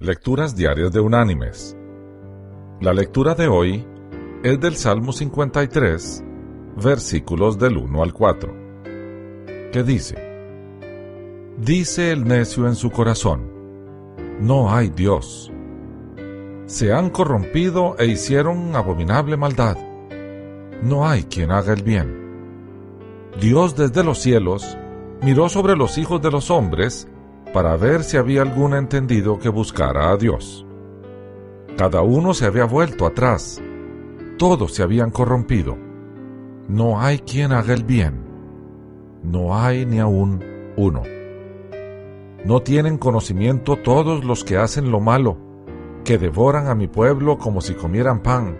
Lecturas Diarias de Unánimes. La lectura de hoy es del Salmo 53, versículos del 1 al 4, que dice, Dice el necio en su corazón, no hay Dios. Se han corrompido e hicieron abominable maldad. No hay quien haga el bien. Dios desde los cielos miró sobre los hijos de los hombres para ver si había algún entendido que buscara a Dios. Cada uno se había vuelto atrás, todos se habían corrompido. No hay quien haga el bien, no hay ni aún uno. No tienen conocimiento todos los que hacen lo malo, que devoran a mi pueblo como si comieran pan,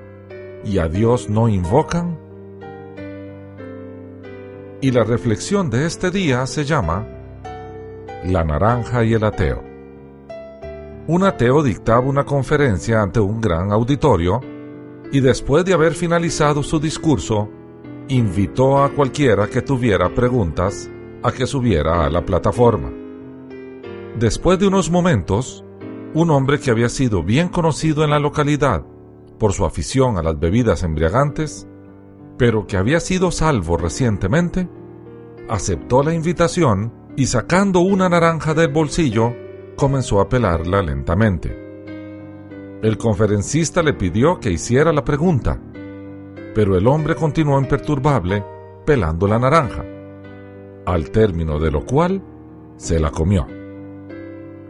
y a Dios no invocan. Y la reflexión de este día se llama la naranja y el ateo. Un ateo dictaba una conferencia ante un gran auditorio y después de haber finalizado su discurso, invitó a cualquiera que tuviera preguntas a que subiera a la plataforma. Después de unos momentos, un hombre que había sido bien conocido en la localidad por su afición a las bebidas embriagantes, pero que había sido salvo recientemente, aceptó la invitación y sacando una naranja del bolsillo, comenzó a pelarla lentamente. El conferencista le pidió que hiciera la pregunta, pero el hombre continuó imperturbable pelando la naranja, al término de lo cual se la comió.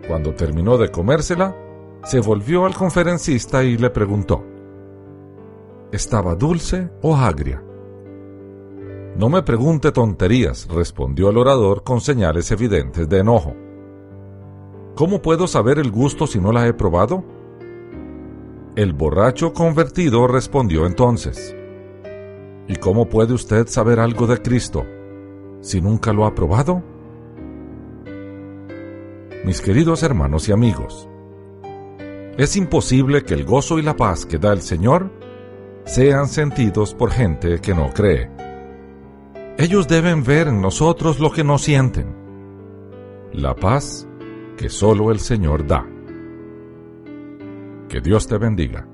Cuando terminó de comérsela, se volvió al conferencista y le preguntó, ¿estaba dulce o agria? No me pregunte tonterías, respondió el orador con señales evidentes de enojo. ¿Cómo puedo saber el gusto si no la he probado? El borracho convertido respondió entonces. ¿Y cómo puede usted saber algo de Cristo si nunca lo ha probado? Mis queridos hermanos y amigos, es imposible que el gozo y la paz que da el Señor sean sentidos por gente que no cree. Ellos deben ver en nosotros lo que no sienten. La paz que solo el Señor da. Que Dios te bendiga.